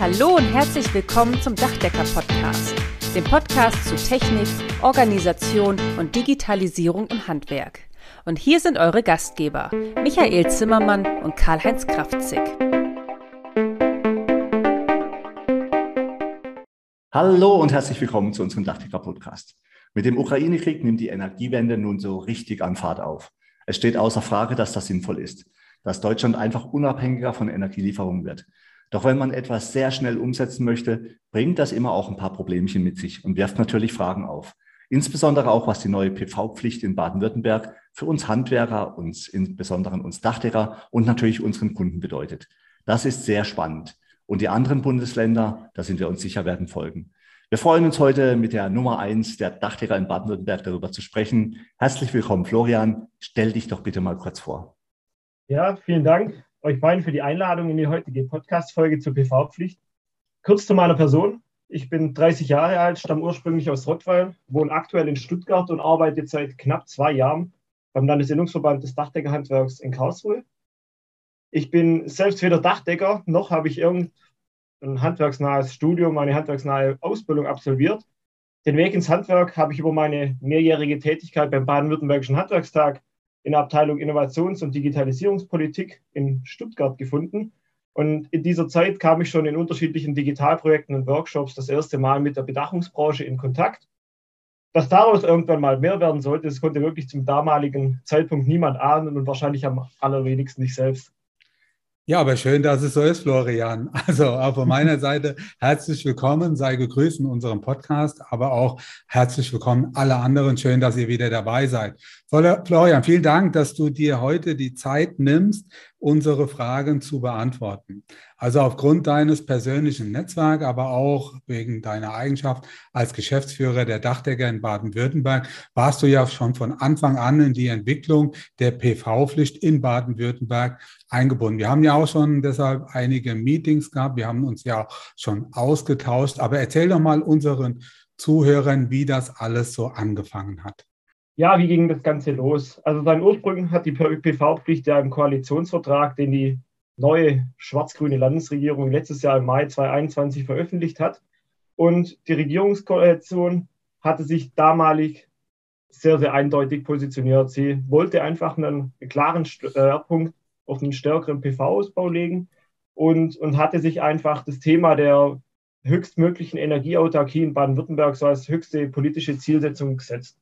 Hallo und herzlich willkommen zum Dachdecker-Podcast, dem Podcast zu Technik, Organisation und Digitalisierung im Handwerk. Und hier sind eure Gastgeber, Michael Zimmermann und Karl-Heinz Kraftzig. Hallo und herzlich willkommen zu unserem Dachdecker-Podcast. Mit dem Ukraine-Krieg nimmt die Energiewende nun so richtig an Fahrt auf. Es steht außer Frage, dass das sinnvoll ist, dass Deutschland einfach unabhängiger von Energielieferungen wird. Doch wenn man etwas sehr schnell umsetzen möchte, bringt das immer auch ein paar Problemchen mit sich und wirft natürlich Fragen auf. Insbesondere auch, was die neue PV-Pflicht in Baden-Württemberg für uns Handwerker, uns insbesondere uns Dachdecker und natürlich unseren Kunden bedeutet. Das ist sehr spannend. Und die anderen Bundesländer, da sind wir uns sicher, werden folgen. Wir freuen uns heute mit der Nummer eins der Dachdecker in Baden-Württemberg darüber zu sprechen. Herzlich willkommen, Florian. Stell dich doch bitte mal kurz vor. Ja, vielen Dank euch beiden für die Einladung in die heutige Podcast-Folge zur PV-Pflicht. Kurz zu meiner Person. Ich bin 30 Jahre alt, stamme ursprünglich aus Rottweil, wohne aktuell in Stuttgart und arbeite seit knapp zwei Jahren beim Landesinnungsverband des Dachdeckerhandwerks in Karlsruhe. Ich bin selbst weder Dachdecker, noch habe ich irgendein handwerksnahes Studium, eine handwerksnahe Ausbildung absolviert. Den Weg ins Handwerk habe ich über meine mehrjährige Tätigkeit beim Baden-Württembergischen Handwerkstag in der Abteilung Innovations- und Digitalisierungspolitik in Stuttgart gefunden. Und in dieser Zeit kam ich schon in unterschiedlichen Digitalprojekten und Workshops das erste Mal mit der Bedachungsbranche in Kontakt. Dass daraus irgendwann mal mehr werden sollte, das konnte wirklich zum damaligen Zeitpunkt niemand ahnen und wahrscheinlich am allerwenigsten ich selbst. Ja, aber schön, dass es so ist, Florian. Also auch von meiner Seite herzlich willkommen, sei gegrüßt in unserem Podcast, aber auch herzlich willkommen alle anderen. Schön, dass ihr wieder dabei seid. Florian, vielen Dank, dass du dir heute die Zeit nimmst, unsere Fragen zu beantworten. Also aufgrund deines persönlichen Netzwerks, aber auch wegen deiner Eigenschaft als Geschäftsführer der Dachdecker in Baden-Württemberg, warst du ja schon von Anfang an in die Entwicklung der PV-Pflicht in Baden-Württemberg eingebunden. Wir haben ja auch schon deshalb einige Meetings gehabt, wir haben uns ja auch schon ausgetauscht, aber erzähl doch mal unseren Zuhörern, wie das alles so angefangen hat. Ja, wie ging das Ganze los? Also seinen Ursprung hat die PV-Pflicht ja im Koalitionsvertrag, den die neue schwarz-grüne Landesregierung letztes Jahr im Mai 2021 veröffentlicht hat. Und die Regierungskoalition hatte sich damalig sehr, sehr eindeutig positioniert. Sie wollte einfach einen klaren Schwerpunkt auf einen stärkeren PV-Ausbau legen und, und hatte sich einfach das Thema der höchstmöglichen Energieautarkie in Baden-Württemberg so als höchste politische Zielsetzung gesetzt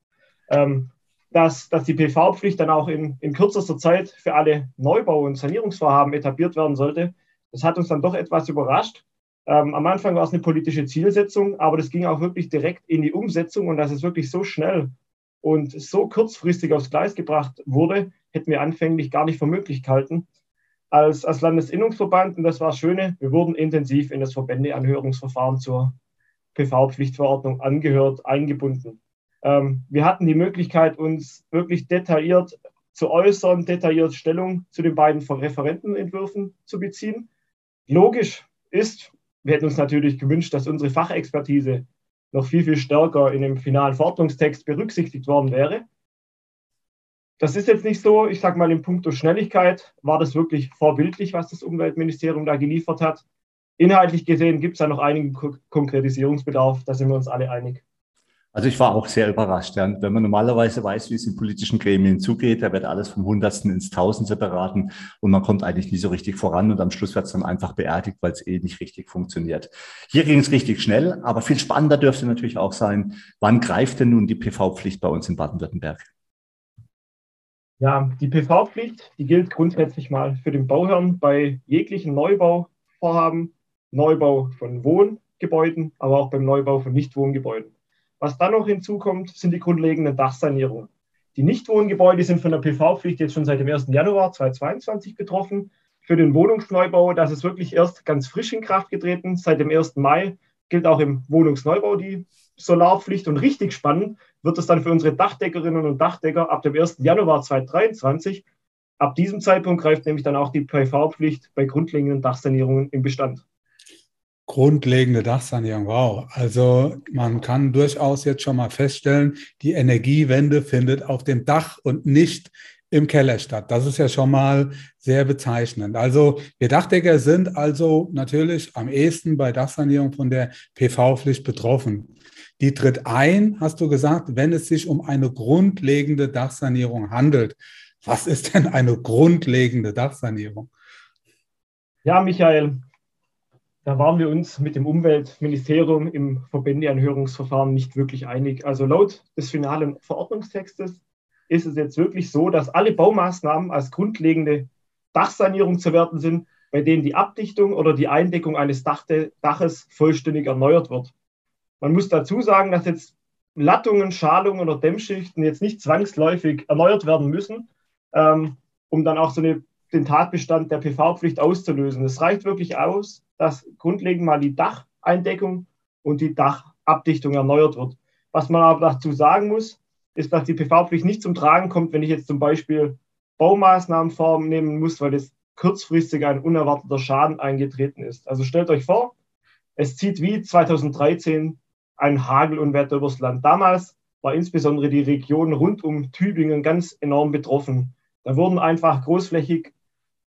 ähm, dass, dass die PV-Pflicht dann auch in, in kürzester Zeit für alle Neubau- und Sanierungsvorhaben etabliert werden sollte. Das hat uns dann doch etwas überrascht. Ähm, am Anfang war es eine politische Zielsetzung, aber das ging auch wirklich direkt in die Umsetzung und dass es wirklich so schnell und so kurzfristig aufs Gleis gebracht wurde, hätten wir anfänglich gar nicht für möglich gehalten. Als, als Landesinnungsverband, und das war das Schöne, wir wurden intensiv in das Verbändeanhörungsverfahren zur PV-Pflichtverordnung angehört, eingebunden. Ähm, wir hatten die Möglichkeit, uns wirklich detailliert zu äußern, detailliert Stellung zu den beiden Referentenentwürfen zu beziehen. Logisch ist, wir hätten uns natürlich gewünscht, dass unsere Fachexpertise noch viel, viel stärker in dem finalen Verordnungstext berücksichtigt worden wäre. Das ist jetzt nicht so, ich sage mal, in puncto Schnelligkeit war das wirklich vorbildlich, was das Umweltministerium da geliefert hat. Inhaltlich gesehen gibt es da noch einigen Konkretisierungsbedarf, da sind wir uns alle einig. Also ich war auch sehr überrascht. Ja. Wenn man normalerweise weiß, wie es in politischen Gremien zugeht, da wird alles vom Hundertsten ins Tausendste beraten und man kommt eigentlich nie so richtig voran und am Schluss wird es dann einfach beerdigt, weil es eh nicht richtig funktioniert. Hier ging es richtig schnell, aber viel spannender dürfte natürlich auch sein, wann greift denn nun die PV-Pflicht bei uns in Baden-Württemberg? Ja, die PV-Pflicht, die gilt grundsätzlich mal für den Bauherrn bei jeglichen Neubauvorhaben, Neubau von Wohngebäuden, aber auch beim Neubau von Nichtwohngebäuden. Was dann noch hinzukommt, sind die grundlegenden Dachsanierungen. Die Nichtwohngebäude sind von der PV-Pflicht jetzt schon seit dem 1. Januar 2022 betroffen. Für den Wohnungsneubau, das ist wirklich erst ganz frisch in Kraft getreten. Seit dem 1. Mai gilt auch im Wohnungsneubau die Solarpflicht. Und richtig spannend wird es dann für unsere Dachdeckerinnen und Dachdecker ab dem 1. Januar 2023. Ab diesem Zeitpunkt greift nämlich dann auch die PV-Pflicht bei grundlegenden Dachsanierungen im Bestand. Grundlegende Dachsanierung, wow. Also man kann durchaus jetzt schon mal feststellen, die Energiewende findet auf dem Dach und nicht im Keller statt. Das ist ja schon mal sehr bezeichnend. Also wir Dachdecker sind also natürlich am ehesten bei Dachsanierung von der PV-Pflicht betroffen. Die tritt ein, hast du gesagt, wenn es sich um eine grundlegende Dachsanierung handelt. Was ist denn eine grundlegende Dachsanierung? Ja, Michael, da waren wir uns mit dem Umweltministerium im Verbändeanhörungsverfahren nicht wirklich einig. Also laut des finalen Verordnungstextes ist es jetzt wirklich so, dass alle Baumaßnahmen als grundlegende Dachsanierung zu werten sind, bei denen die Abdichtung oder die Eindeckung eines Daches vollständig erneuert wird. Man muss dazu sagen, dass jetzt Lattungen, Schalungen oder Dämmschichten jetzt nicht zwangsläufig erneuert werden müssen, ähm, um dann auch so eine, den Tatbestand der PV-Pflicht auszulösen. Es reicht wirklich aus, dass grundlegend mal die Dacheindeckung und die Dachabdichtung erneuert wird. Was man aber dazu sagen muss, ist, dass die PV-Pflicht nicht zum Tragen kommt, wenn ich jetzt zum Beispiel Baumaßnahmen vornehmen muss, weil es kurzfristig ein unerwarteter Schaden eingetreten ist. Also stellt euch vor, es zieht wie 2013 ein Hagelunwetter übers Land. Damals war insbesondere die Region rund um Tübingen ganz enorm betroffen. Da wurden einfach großflächig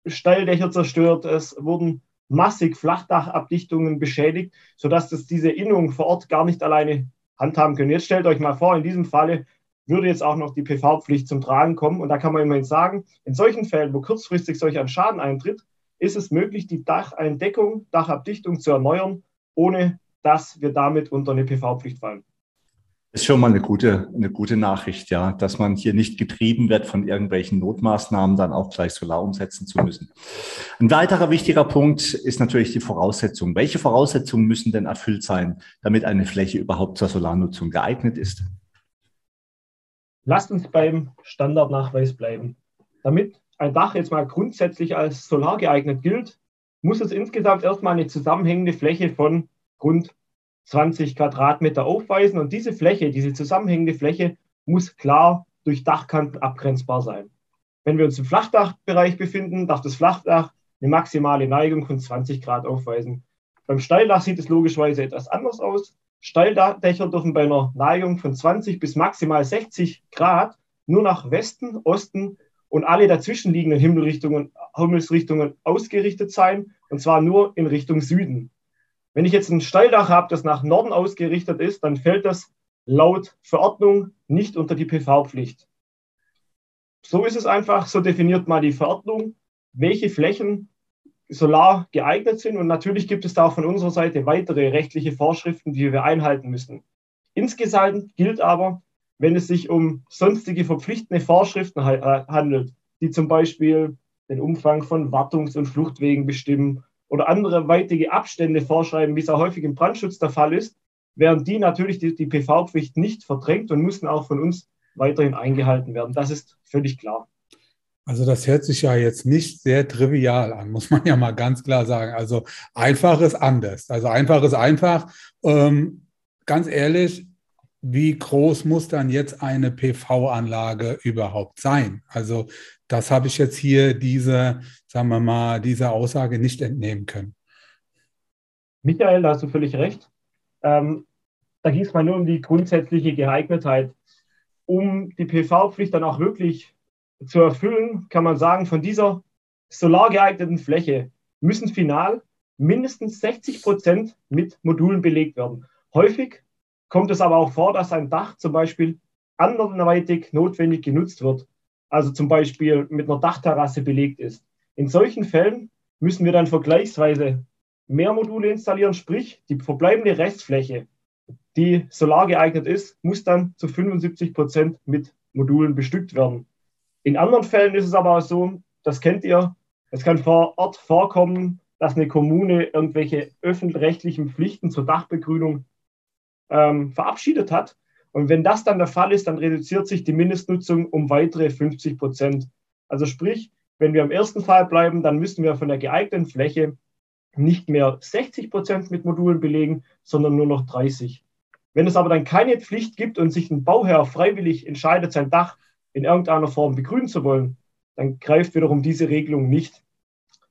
Steildächer zerstört, es wurden massig Flachdachabdichtungen beschädigt, sodass das diese Innung vor Ort gar nicht alleine handhaben können. Jetzt stellt euch mal vor, in diesem Falle würde jetzt auch noch die PV-Pflicht zum Tragen kommen. Und da kann man immerhin sagen, in solchen Fällen, wo kurzfristig solch ein Schaden eintritt, ist es möglich, die Dacheindeckung, Dachabdichtung zu erneuern, ohne dass wir damit unter eine PV-Pflicht fallen. Ist schon mal eine gute, eine gute Nachricht, ja, dass man hier nicht getrieben wird von irgendwelchen Notmaßnahmen, dann auch gleich Solar umsetzen zu müssen. Ein weiterer wichtiger Punkt ist natürlich die Voraussetzung. Welche Voraussetzungen müssen denn erfüllt sein, damit eine Fläche überhaupt zur Solarnutzung geeignet ist? Lasst uns beim Standardnachweis bleiben. Damit ein Dach jetzt mal grundsätzlich als solar geeignet gilt, muss es insgesamt erstmal eine zusammenhängende Fläche von rund 20 Quadratmeter aufweisen. Und diese Fläche, diese zusammenhängende Fläche, muss klar durch Dachkanten abgrenzbar sein. Wenn wir uns im Flachdachbereich befinden, darf das Flachdach eine maximale Neigung von 20 Grad aufweisen. Beim Steildach sieht es logischerweise etwas anders aus. Steildächer dürfen bei einer Neigung von 20 bis maximal 60 Grad nur nach Westen, Osten und alle dazwischenliegenden Himmelsrichtungen, Himmelsrichtungen ausgerichtet sein, und zwar nur in Richtung Süden. Wenn ich jetzt ein Steildach habe, das nach Norden ausgerichtet ist, dann fällt das laut Verordnung nicht unter die PV-Pflicht. So ist es einfach, so definiert mal die Verordnung, welche Flächen solar geeignet sind. Und natürlich gibt es da auch von unserer Seite weitere rechtliche Vorschriften, die wir einhalten müssen. Insgesamt gilt aber, wenn es sich um sonstige verpflichtende Vorschriften äh, handelt, die zum Beispiel den Umfang von Wartungs- und Fluchtwegen bestimmen oder andere weitige Abstände vorschreiben, wie es auch häufig im Brandschutz der Fall ist, während die natürlich die, die PV-Pflicht nicht verdrängt und müssen auch von uns weiterhin eingehalten werden. Das ist völlig klar. Also das hört sich ja jetzt nicht sehr trivial an, muss man ja mal ganz klar sagen. Also einfach ist anders. Also einfach ist einfach. Ähm, ganz ehrlich, wie groß muss dann jetzt eine PV-Anlage überhaupt sein? Also das habe ich jetzt hier diese, sagen wir mal, dieser Aussage nicht entnehmen können. Michael, da hast du völlig recht. Ähm, da ging es mal nur um die grundsätzliche Geeignetheit. Um die PV-Pflicht dann auch wirklich zu erfüllen, kann man sagen, von dieser solar geeigneten Fläche müssen final mindestens 60 Prozent mit Modulen belegt werden. Häufig kommt es aber auch vor, dass ein Dach zum Beispiel anderweitig notwendig genutzt wird, also zum Beispiel mit einer Dachterrasse belegt ist. In solchen Fällen müssen wir dann vergleichsweise mehr Module installieren, sprich die verbleibende Restfläche, die solar geeignet ist, muss dann zu 75 Prozent mit Modulen bestückt werden. In anderen Fällen ist es aber auch so, das kennt ihr, es kann vor Ort vorkommen, dass eine Kommune irgendwelche öffentlich-rechtlichen Pflichten zur Dachbegrünung ähm, verabschiedet hat. Und wenn das dann der Fall ist, dann reduziert sich die Mindestnutzung um weitere 50 Prozent. Also sprich, wenn wir im ersten Fall bleiben, dann müssen wir von der geeigneten Fläche nicht mehr 60 Prozent mit Modulen belegen, sondern nur noch 30. Wenn es aber dann keine Pflicht gibt und sich ein Bauherr freiwillig entscheidet, sein Dach in irgendeiner Form begrünen zu wollen, dann greift wiederum diese Regelung nicht.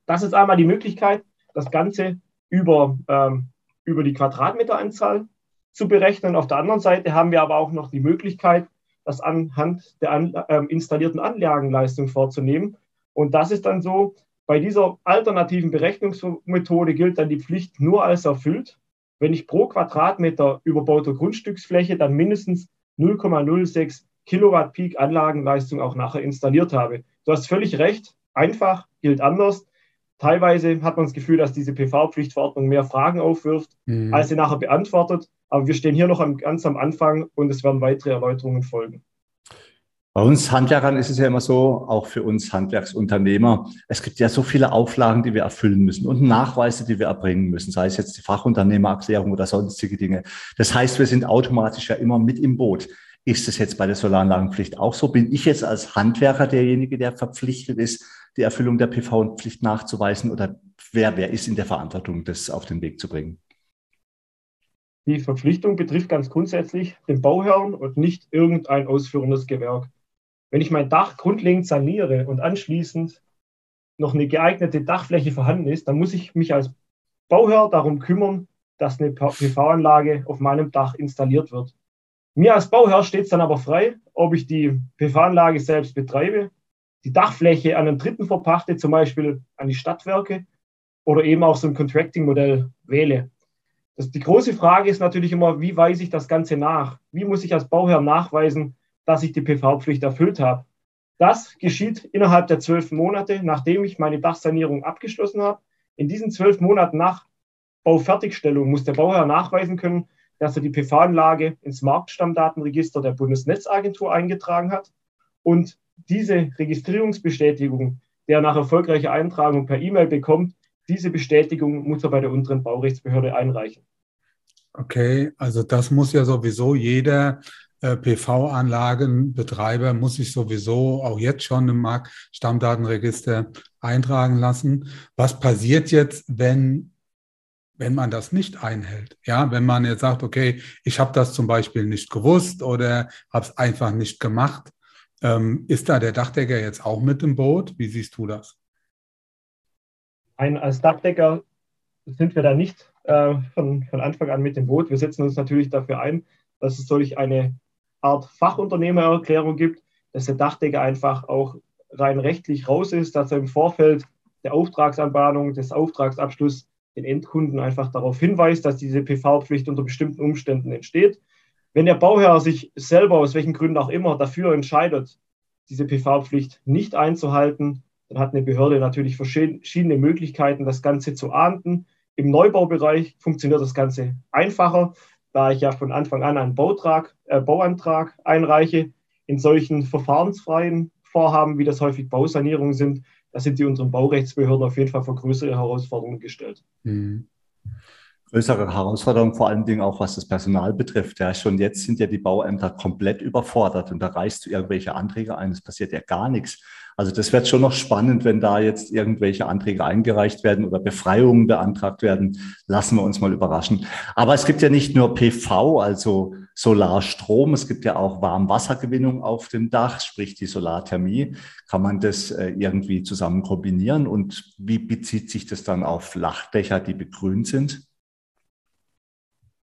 Das ist einmal die Möglichkeit, das Ganze über, ähm, über die Quadratmeteranzahl zu berechnen. Auf der anderen Seite haben wir aber auch noch die Möglichkeit, das anhand der an, äh, installierten Anlagenleistung vorzunehmen. Und das ist dann so, bei dieser alternativen Berechnungsmethode gilt dann die Pflicht nur als erfüllt, wenn ich pro Quadratmeter überbauter Grundstücksfläche dann mindestens 0,06 Kilowatt Peak Anlagenleistung auch nachher installiert habe. Du hast völlig recht, einfach gilt anders. Teilweise hat man das Gefühl, dass diese PV-Pflichtverordnung mehr Fragen aufwirft, mhm. als sie nachher beantwortet. Aber wir stehen hier noch am, ganz am Anfang und es werden weitere Erläuterungen folgen. Bei uns Handwerkern ist es ja immer so, auch für uns Handwerksunternehmer, es gibt ja so viele Auflagen, die wir erfüllen müssen und Nachweise, die wir erbringen müssen, sei es jetzt die Fachunternehmererklärung oder sonstige Dinge. Das heißt, wir sind automatisch ja immer mit im Boot. Ist es jetzt bei der Solaranlagenpflicht auch so? Bin ich jetzt als Handwerker derjenige, der verpflichtet ist, die Erfüllung der PV-Pflicht nachzuweisen oder wer, wer ist in der Verantwortung, das auf den Weg zu bringen? Die Verpflichtung betrifft ganz grundsätzlich den Bauherrn und nicht irgendein ausführendes Gewerk. Wenn ich mein Dach grundlegend saniere und anschließend noch eine geeignete Dachfläche vorhanden ist, dann muss ich mich als Bauherr darum kümmern, dass eine PV-Anlage auf meinem Dach installiert wird. Mir als Bauherr steht es dann aber frei, ob ich die PV-Anlage selbst betreibe, die Dachfläche an einen Dritten verpachte, zum Beispiel an die Stadtwerke, oder eben auch so ein Contracting-Modell wähle. Das, die große Frage ist natürlich immer, wie weise ich das Ganze nach? Wie muss ich als Bauherr nachweisen, dass ich die PV-Pflicht erfüllt habe. Das geschieht innerhalb der zwölf Monate, nachdem ich meine Dachsanierung abgeschlossen habe. In diesen zwölf Monaten nach Baufertigstellung muss der Bauherr nachweisen können, dass er die PV-Anlage ins Marktstammdatenregister der Bundesnetzagentur eingetragen hat und diese Registrierungsbestätigung, der nach erfolgreicher Eintragung per E-Mail bekommt, diese Bestätigung muss er bei der unteren Baurechtsbehörde einreichen. Okay, also das muss ja sowieso jeder äh, PV-Anlagenbetreiber muss sich sowieso auch jetzt schon im Marktstammdatenregister eintragen lassen. Was passiert jetzt, wenn wenn man das nicht einhält. Ja, wenn man jetzt sagt, okay, ich habe das zum Beispiel nicht gewusst oder habe es einfach nicht gemacht, ähm, ist da der Dachdecker jetzt auch mit im Boot? Wie siehst du das? Ein, als Dachdecker sind wir da nicht äh, von, von Anfang an mit im Boot. Wir setzen uns natürlich dafür ein, dass es solch eine Art Fachunternehmererklärung gibt, dass der Dachdecker einfach auch rein rechtlich raus ist, dass er im Vorfeld der Auftragsanbahnung, des Auftragsabschlusses den Endkunden einfach darauf hinweist, dass diese PV-Pflicht unter bestimmten Umständen entsteht. Wenn der Bauherr sich selber, aus welchen Gründen auch immer, dafür entscheidet, diese PV-Pflicht nicht einzuhalten, dann hat eine Behörde natürlich verschiedene Möglichkeiten, das Ganze zu ahnden. Im Neubaubereich funktioniert das Ganze einfacher da ich ja von Anfang an einen Bautrag, äh, Bauantrag einreiche. In solchen verfahrensfreien Vorhaben, wie das häufig Bausanierungen sind, da sind die unseren Baurechtsbehörden auf jeden Fall vor größere Herausforderungen gestellt. Mhm. Größere Herausforderungen, vor allen Dingen auch was das Personal betrifft. Ja, schon jetzt sind ja die Bauämter komplett überfordert und da reichst du irgendwelche Anträge ein, es passiert ja gar nichts. Also das wird schon noch spannend, wenn da jetzt irgendwelche Anträge eingereicht werden oder Befreiungen beantragt werden. Lassen wir uns mal überraschen. Aber es gibt ja nicht nur PV, also Solarstrom, es gibt ja auch Warmwassergewinnung auf dem Dach, sprich die Solarthermie. Kann man das äh, irgendwie zusammen kombinieren? Und wie bezieht sich das dann auf Flachdächer, die begrünt sind?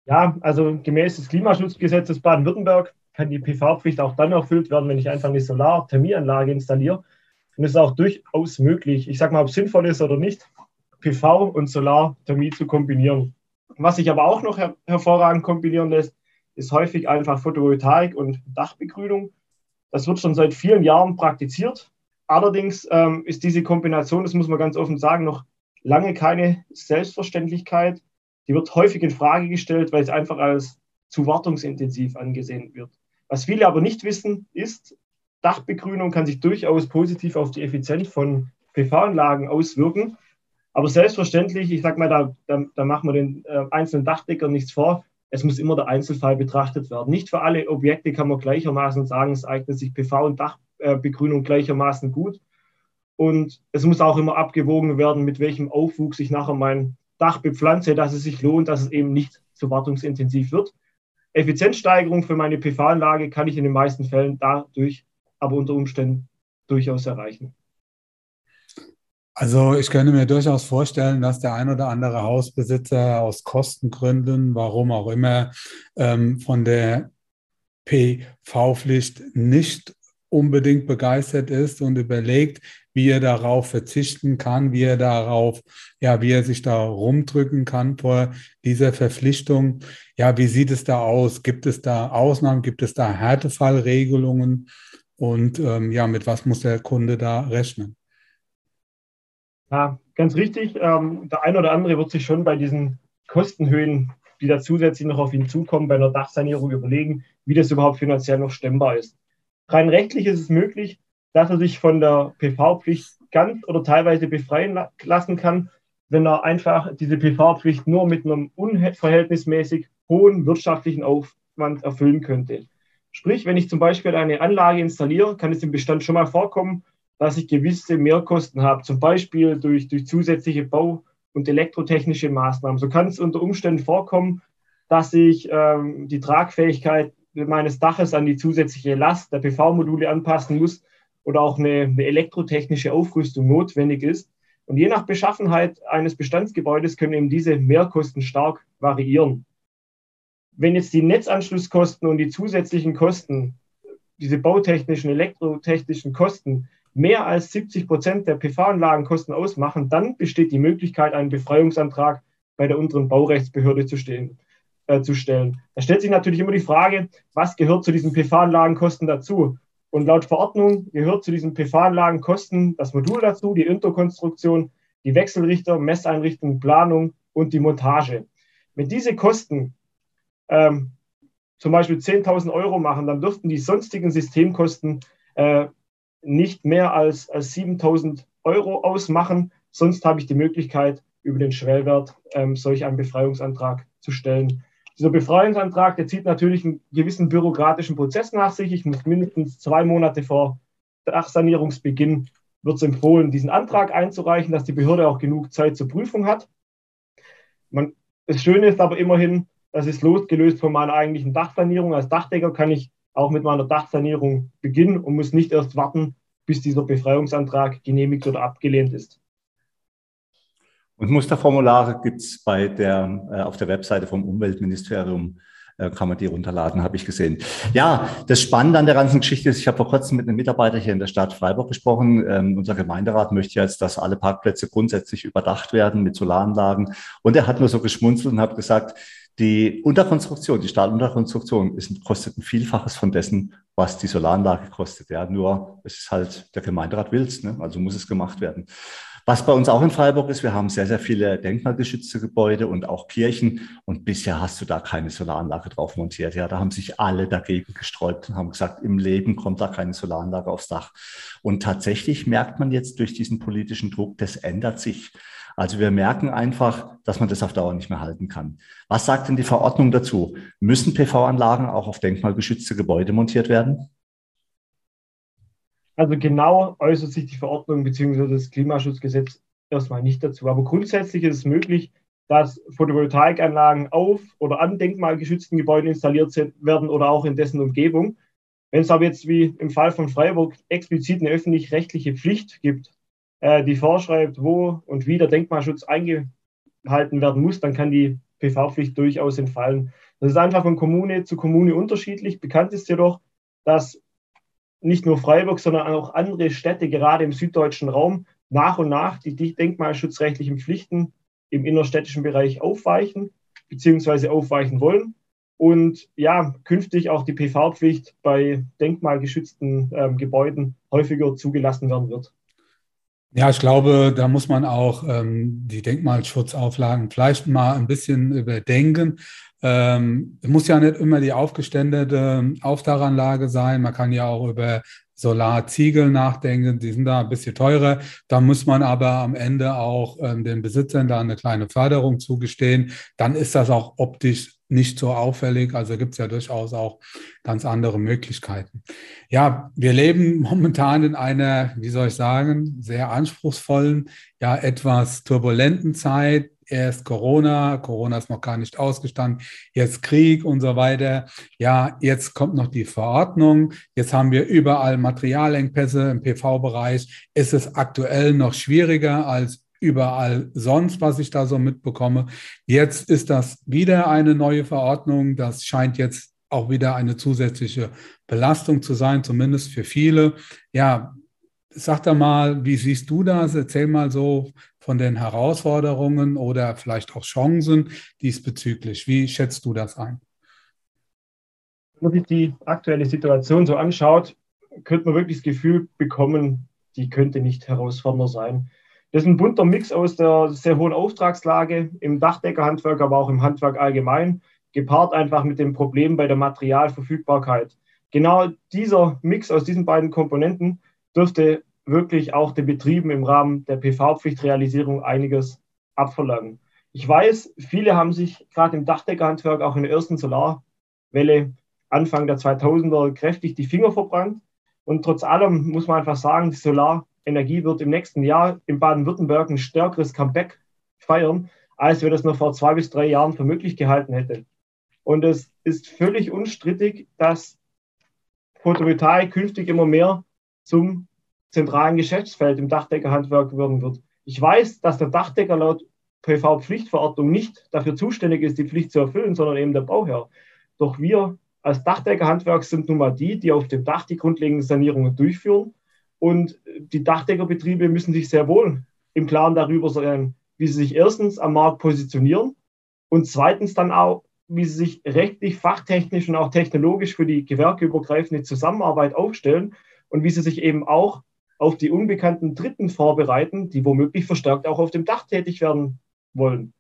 Ja, also gemäß des Klimaschutzgesetzes Baden-Württemberg kann die PV-Pflicht auch dann erfüllt werden, wenn ich einfach eine Solarthermieanlage installiere. Und es ist auch durchaus möglich, ich sage mal, ob es sinnvoll ist oder nicht, PV und Solarthermie zu kombinieren. Was sich aber auch noch her hervorragend kombinieren lässt, ist häufig einfach Photovoltaik und Dachbegrünung. Das wird schon seit vielen Jahren praktiziert. Allerdings ähm, ist diese Kombination, das muss man ganz offen sagen, noch lange keine Selbstverständlichkeit. Die wird häufig in Frage gestellt, weil es einfach als zu wartungsintensiv angesehen wird. Was viele aber nicht wissen, ist, Dachbegrünung kann sich durchaus positiv auf die Effizienz von PV-Anlagen auswirken. Aber selbstverständlich, ich sage mal, da, da, da, machen wir den äh, einzelnen Dachdeckern nichts vor. Es muss immer der Einzelfall betrachtet werden. Nicht für alle Objekte kann man gleichermaßen sagen, es eignet sich PV- und Dachbegrünung gleichermaßen gut. Und es muss auch immer abgewogen werden, mit welchem Aufwuchs ich nachher mein Dach bepflanze, dass es sich lohnt, dass es eben nicht zu wartungsintensiv wird. Effizienzsteigerung für meine PV-Anlage kann ich in den meisten Fällen dadurch aber unter Umständen durchaus erreichen. Also ich könnte mir durchaus vorstellen, dass der ein oder andere Hausbesitzer aus Kostengründen, warum auch immer, ähm, von der PV-Pflicht nicht unbedingt begeistert ist und überlegt, wie er darauf verzichten kann, wie er darauf, ja, wie er sich da rumdrücken kann vor dieser Verpflichtung. Ja, wie sieht es da aus? Gibt es da Ausnahmen? Gibt es da Härtefallregelungen? Und ähm, ja, mit was muss der Kunde da rechnen? Ja, ganz richtig. Ähm, der eine oder andere wird sich schon bei diesen Kostenhöhen, die da zusätzlich noch auf ihn zukommen, bei einer Dachsanierung überlegen, wie das überhaupt finanziell noch stemmbar ist. Rein rechtlich ist es möglich, dass er sich von der PV-Pflicht ganz oder teilweise befreien lassen kann, wenn er einfach diese PV-Pflicht nur mit einem unverhältnismäßig hohen wirtschaftlichen Aufwand erfüllen könnte. Sprich, wenn ich zum Beispiel eine Anlage installiere, kann es im Bestand schon mal vorkommen, dass ich gewisse Mehrkosten habe, zum Beispiel durch, durch zusätzliche Bau- und elektrotechnische Maßnahmen. So kann es unter Umständen vorkommen, dass ich ähm, die Tragfähigkeit meines Daches an die zusätzliche Last der PV-Module anpassen muss oder auch eine, eine elektrotechnische Aufrüstung notwendig ist. Und je nach Beschaffenheit eines Bestandsgebäudes können eben diese Mehrkosten stark variieren. Wenn jetzt die Netzanschlusskosten und die zusätzlichen Kosten, diese bautechnischen, elektrotechnischen Kosten, mehr als 70 Prozent der PV-Anlagenkosten ausmachen, dann besteht die Möglichkeit, einen Befreiungsantrag bei der unteren Baurechtsbehörde zu stehen äh, zu stellen. Da stellt sich natürlich immer die Frage, was gehört zu diesen PV-Anlagenkosten dazu? Und laut Verordnung gehört zu diesen PV-Anlagenkosten das Modul dazu, die Interkonstruktion, die Wechselrichter, Messeinrichtung, Planung und die Montage. Wenn diese Kosten ähm, zum Beispiel 10.000 Euro machen, dann dürften die sonstigen Systemkosten äh, nicht mehr als, als 7.000 Euro ausmachen. Sonst habe ich die Möglichkeit, über den Schwellwert ähm, solch einen Befreiungsantrag zu stellen. Dieser Befreiungsantrag, der zieht natürlich einen gewissen bürokratischen Prozess nach sich. Ich muss mindestens zwei Monate vor Dachsanierungsbeginn wird es empfohlen, diesen Antrag einzureichen, dass die Behörde auch genug Zeit zur Prüfung hat. Man, das Schöne ist aber immerhin, das ist losgelöst von meiner eigentlichen Dachsanierung. Als Dachdecker kann ich auch mit meiner Dachsanierung beginnen und muss nicht erst warten, bis dieser Befreiungsantrag genehmigt oder abgelehnt ist. Und Musterformulare gibt es bei der, äh, auf der Webseite vom Umweltministerium äh, kann man die runterladen, habe ich gesehen. Ja, das Spannende an der ganzen Geschichte ist, ich habe vor kurzem mit einem Mitarbeiter hier in der Stadt Freiburg gesprochen. Ähm, unser Gemeinderat möchte jetzt, dass alle Parkplätze grundsätzlich überdacht werden mit Solaranlagen. Und er hat nur so geschmunzelt und hat gesagt, die Unterkonstruktion, die Stahlunterkonstruktion ist, kostet ein Vielfaches von dessen, was die Solaranlage kostet. Ja, nur es ist halt, der Gemeinderat will's, ne? also muss es gemacht werden. Was bei uns auch in Freiburg ist, wir haben sehr, sehr viele denkmalgeschützte Gebäude und auch Kirchen. Und bisher hast du da keine Solaranlage drauf montiert. Ja, da haben sich alle dagegen gesträubt und haben gesagt, im Leben kommt da keine Solaranlage aufs Dach. Und tatsächlich merkt man jetzt durch diesen politischen Druck, das ändert sich. Also wir merken einfach, dass man das auf Dauer nicht mehr halten kann. Was sagt denn die Verordnung dazu? Müssen PV-Anlagen auch auf denkmalgeschützte Gebäude montiert werden? Also genau äußert sich die Verordnung bzw. das Klimaschutzgesetz erstmal nicht dazu. Aber grundsätzlich ist es möglich, dass Photovoltaikanlagen auf oder an denkmalgeschützten Gebäuden installiert werden oder auch in dessen Umgebung. Wenn es aber jetzt wie im Fall von Freiburg explizit eine öffentlich-rechtliche Pflicht gibt, äh, die vorschreibt, wo und wie der Denkmalschutz eingehalten werden muss, dann kann die PV-Pflicht durchaus entfallen. Das ist einfach von Kommune zu Kommune unterschiedlich. Bekannt ist jedoch, dass nicht nur Freiburg, sondern auch andere Städte, gerade im süddeutschen Raum, nach und nach die denkmalschutzrechtlichen Pflichten im innerstädtischen Bereich aufweichen bzw. aufweichen wollen. Und ja, künftig auch die PV-Pflicht bei denkmalgeschützten ähm, Gebäuden häufiger zugelassen werden wird. Ja, ich glaube, da muss man auch ähm, die Denkmalschutzauflagen vielleicht mal ein bisschen überdenken. Ähm, muss ja nicht immer die aufgeständete Aufdachanlage sein. Man kann ja auch über Solarziegel nachdenken. Die sind da ein bisschen teurer. Da muss man aber am Ende auch ähm, den Besitzern da eine kleine Förderung zugestehen. Dann ist das auch optisch nicht so auffällig. Also gibt es ja durchaus auch ganz andere Möglichkeiten. Ja, wir leben momentan in einer, wie soll ich sagen, sehr anspruchsvollen, ja etwas turbulenten Zeit erst Corona, Corona ist noch gar nicht ausgestanden, jetzt Krieg und so weiter. Ja, jetzt kommt noch die Verordnung, jetzt haben wir überall Materialengpässe im PV-Bereich. Ist es aktuell noch schwieriger als überall sonst, was ich da so mitbekomme. Jetzt ist das wieder eine neue Verordnung. Das scheint jetzt auch wieder eine zusätzliche Belastung zu sein, zumindest für viele. Ja, sag da mal, wie siehst du das? Erzähl mal so von den Herausforderungen oder vielleicht auch Chancen diesbezüglich. Wie schätzt du das ein? Wenn man sich die aktuelle Situation so anschaut, könnte man wirklich das Gefühl bekommen, die könnte nicht herausfordernder sein. Das ist ein bunter Mix aus der sehr hohen Auftragslage im Dachdeckerhandwerk, aber auch im Handwerk allgemein, gepaart einfach mit dem Problem bei der Materialverfügbarkeit. Genau dieser Mix aus diesen beiden Komponenten dürfte wirklich auch den Betrieben im Rahmen der PV-Pflichtrealisierung einiges abverlangen. Ich weiß, viele haben sich gerade im Dachdeckerhandwerk auch in der ersten Solarwelle Anfang der 2000er kräftig die Finger verbrannt. Und trotz allem muss man einfach sagen, die Solarenergie wird im nächsten Jahr in Baden-Württemberg ein stärkeres Comeback feiern, als wir das noch vor zwei bis drei Jahren für möglich gehalten hätten. Und es ist völlig unstrittig, dass Photovoltaik künftig immer mehr zum zentralen Geschäftsfeld im Dachdeckerhandwerk werden wird. Ich weiß, dass der Dachdecker laut PV-Pflichtverordnung nicht dafür zuständig ist, die Pflicht zu erfüllen, sondern eben der Bauherr. Doch wir als Dachdeckerhandwerk sind nun mal die, die auf dem Dach die grundlegenden Sanierungen durchführen. Und die Dachdeckerbetriebe müssen sich sehr wohl im Klaren darüber sein, wie sie sich erstens am Markt positionieren und zweitens dann auch, wie sie sich rechtlich, fachtechnisch und auch technologisch für die gewerkeübergreifende Zusammenarbeit aufstellen und wie sie sich eben auch auf die unbekannten Dritten vorbereiten, die womöglich verstärkt auch auf dem Dach tätig werden wollen.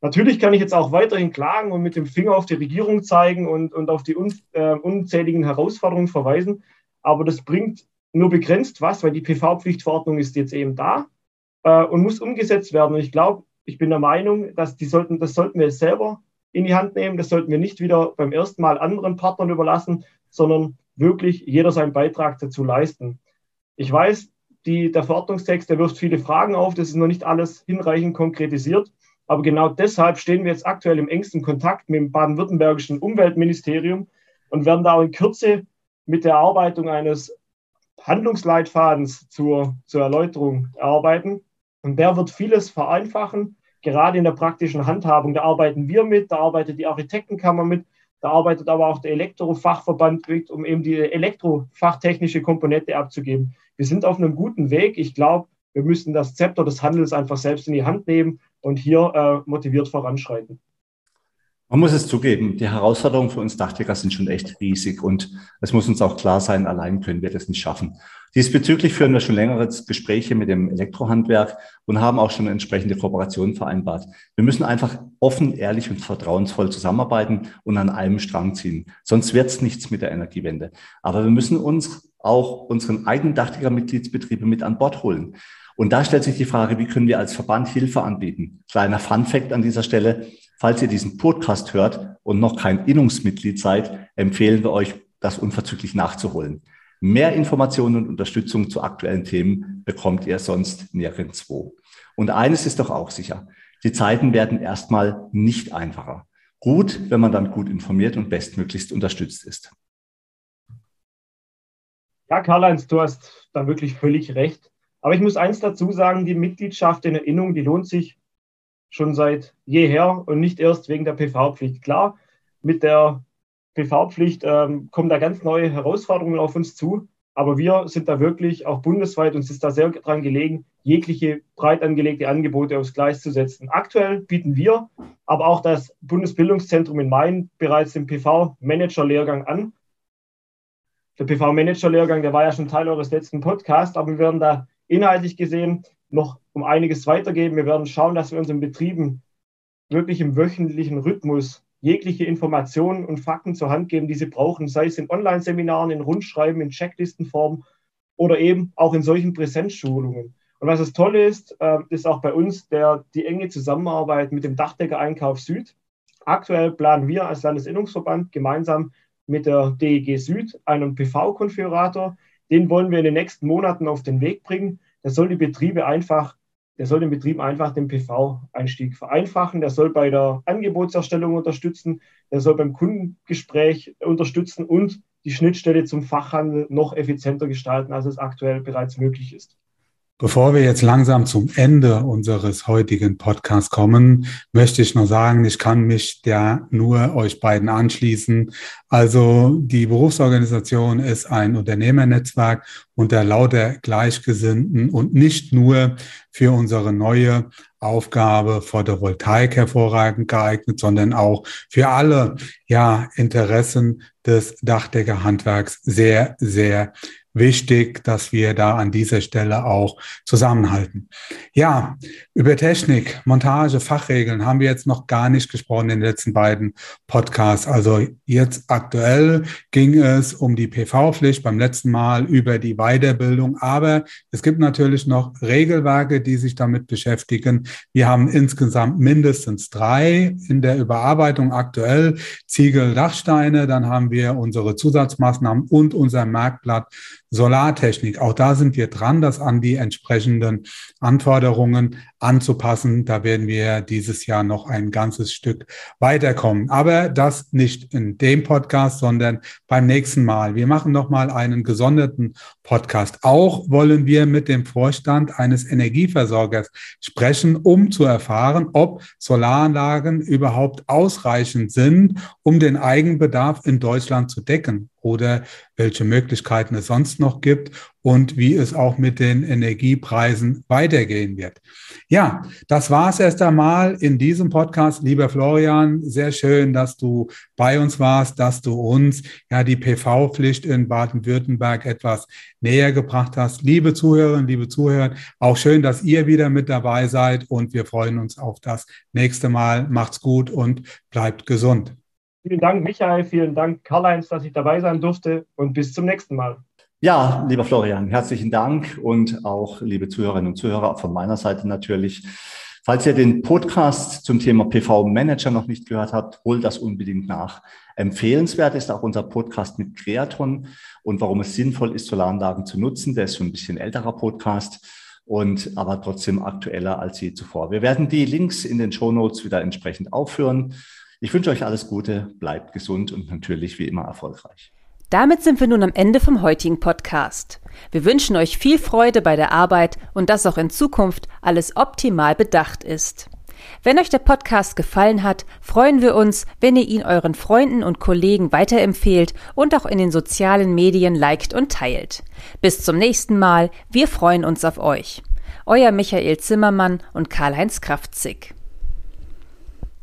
Natürlich kann ich jetzt auch weiterhin klagen und mit dem Finger auf die Regierung zeigen und, und auf die un, äh, unzähligen Herausforderungen verweisen, aber das bringt nur begrenzt was, weil die PV-Pflichtverordnung ist jetzt eben da äh, und muss umgesetzt werden. Und ich glaube, ich bin der Meinung, dass die sollten, das sollten wir selber in die Hand nehmen. Das sollten wir nicht wieder beim ersten Mal anderen Partnern überlassen, sondern wirklich jeder seinen Beitrag dazu leisten. Ich weiß, die, der Verordnungstext, der wirft viele Fragen auf. Das ist noch nicht alles hinreichend konkretisiert. Aber genau deshalb stehen wir jetzt aktuell im engsten Kontakt mit dem baden-württembergischen Umweltministerium und werden da auch in Kürze mit der Erarbeitung eines Handlungsleitfadens zur, zur Erläuterung arbeiten. Und der wird vieles vereinfachen, gerade in der praktischen Handhabung. Da arbeiten wir mit, da arbeitet die Architektenkammer mit, da arbeitet aber auch der Elektrofachverband mit, um eben die elektrofachtechnische Komponente abzugeben. Wir sind auf einem guten Weg. Ich glaube, wir müssen das Zepter des Handels einfach selbst in die Hand nehmen und hier äh, motiviert voranschreiten. Man muss es zugeben, die Herausforderungen für uns Dachdecker sind schon echt riesig und es muss uns auch klar sein, allein können wir das nicht schaffen. Diesbezüglich führen wir schon längere Gespräche mit dem Elektrohandwerk und haben auch schon entsprechende Kooperationen vereinbart. Wir müssen einfach offen, ehrlich und vertrauensvoll zusammenarbeiten und an einem Strang ziehen. Sonst wird es nichts mit der Energiewende. Aber wir müssen uns auch unseren eigenen Dachdecker-Mitgliedsbetriebe mit an Bord holen. Und da stellt sich die Frage, wie können wir als Verband Hilfe anbieten? Kleiner Fun Fact an dieser Stelle. Falls ihr diesen Podcast hört und noch kein Innungsmitglied seid, empfehlen wir euch, das unverzüglich nachzuholen. Mehr Informationen und Unterstützung zu aktuellen Themen bekommt ihr sonst nirgendwo. Und eines ist doch auch sicher. Die Zeiten werden erstmal nicht einfacher. Gut, wenn man dann gut informiert und bestmöglichst unterstützt ist. Ja, Karl-Heinz, du hast da wirklich völlig recht. Aber ich muss eins dazu sagen, die Mitgliedschaft in Erinnerung, die lohnt sich schon seit jeher und nicht erst wegen der PV-Pflicht. Klar, mit der PV-Pflicht ähm, kommen da ganz neue Herausforderungen auf uns zu, aber wir sind da wirklich auch bundesweit, uns ist da sehr dran gelegen, jegliche breit angelegte Angebote aufs Gleis zu setzen. Aktuell bieten wir, aber auch das Bundesbildungszentrum in Main bereits den PV-Manager-Lehrgang an. Der PV-Manager-Lehrgang, der war ja schon Teil eures letzten Podcasts, aber wir werden da inhaltlich gesehen noch um einiges weitergeben. Wir werden schauen, dass wir unseren Betrieben wirklich im wöchentlichen Rhythmus jegliche Informationen und Fakten zur Hand geben, die sie brauchen, sei es in Online-Seminaren, in Rundschreiben, in Checklistenform oder eben auch in solchen Präsenzschulungen. Und was das Tolle ist, äh, ist auch bei uns der, die enge Zusammenarbeit mit dem Dachdecker-Einkauf Süd. Aktuell planen wir als Landesinnungsverband gemeinsam mit der DEG Süd einen PV-Konfigurator, den wollen wir in den nächsten Monaten auf den Weg bringen. Der soll die Betriebe einfach, der soll den Betrieb einfach den PV-Einstieg vereinfachen. Der soll bei der Angebotserstellung unterstützen. Der soll beim Kundengespräch unterstützen und die Schnittstelle zum Fachhandel noch effizienter gestalten, als es aktuell bereits möglich ist. Bevor wir jetzt langsam zum Ende unseres heutigen Podcasts kommen, möchte ich nur sagen, ich kann mich ja nur euch beiden anschließen. Also die Berufsorganisation ist ein Unternehmernetzwerk unter lauter Gleichgesinnten und nicht nur für unsere neue Aufgabe Photovoltaik hervorragend geeignet, sondern auch für alle ja, Interessen des Dachdeckerhandwerks sehr, sehr wichtig, dass wir da an dieser Stelle auch zusammenhalten. Ja, über Technik, Montage, Fachregeln haben wir jetzt noch gar nicht gesprochen in den letzten beiden Podcasts. Also jetzt aktuell ging es um die PV-Pflicht beim letzten Mal über die Weiterbildung, aber es gibt natürlich noch Regelwerke, die sich damit beschäftigen. Wir haben insgesamt mindestens drei in der Überarbeitung aktuell. Ziegel, Dachsteine, dann haben wir unsere Zusatzmaßnahmen und unser Merkblatt Solartechnik. Auch da sind wir dran, das an die entsprechenden Anforderungen anzupassen. Da werden wir dieses Jahr noch ein ganzes Stück weiterkommen. Aber das nicht in dem Podcast, sondern beim nächsten Mal. Wir machen noch mal einen gesonderten Podcast. Auch wollen wir mit dem Vorstand eines Energieversorgers sprechen, um zu erfahren, ob Solaranlagen überhaupt ausreichend sind, um den Eigenbedarf in Deutschland zu decken oder welche Möglichkeiten es sonst noch gibt und wie es auch mit den Energiepreisen weitergehen wird. Ja, das war es erst einmal in diesem Podcast. Lieber Florian, sehr schön, dass du bei uns warst, dass du uns ja die PV-Pflicht in Baden-Württemberg etwas näher gebracht hast. Liebe Zuhörerinnen, liebe Zuhörer, auch schön, dass ihr wieder mit dabei seid und wir freuen uns auf das nächste Mal. Macht's gut und bleibt gesund. Vielen Dank, Michael. Vielen Dank, Karl-Heinz, dass ich dabei sein durfte und bis zum nächsten Mal. Ja, lieber Florian, herzlichen Dank und auch liebe Zuhörerinnen und Zuhörer von meiner Seite natürlich. Falls ihr den Podcast zum Thema PV-Manager noch nicht gehört habt, holt das unbedingt nach. Empfehlenswert ist auch unser Podcast mit Creaton und warum es sinnvoll ist, Solaranlagen zu nutzen. Der ist schon ein bisschen älterer Podcast und aber trotzdem aktueller als je zuvor. Wir werden die Links in den Show Notes wieder entsprechend aufführen. Ich wünsche euch alles Gute, bleibt gesund und natürlich wie immer erfolgreich. Damit sind wir nun am Ende vom heutigen Podcast. Wir wünschen euch viel Freude bei der Arbeit und dass auch in Zukunft alles optimal bedacht ist. Wenn euch der Podcast gefallen hat, freuen wir uns, wenn ihr ihn euren Freunden und Kollegen weiterempfehlt und auch in den sozialen Medien liked und teilt. Bis zum nächsten Mal, wir freuen uns auf euch. Euer Michael Zimmermann und Karl-Heinz Kraftzig.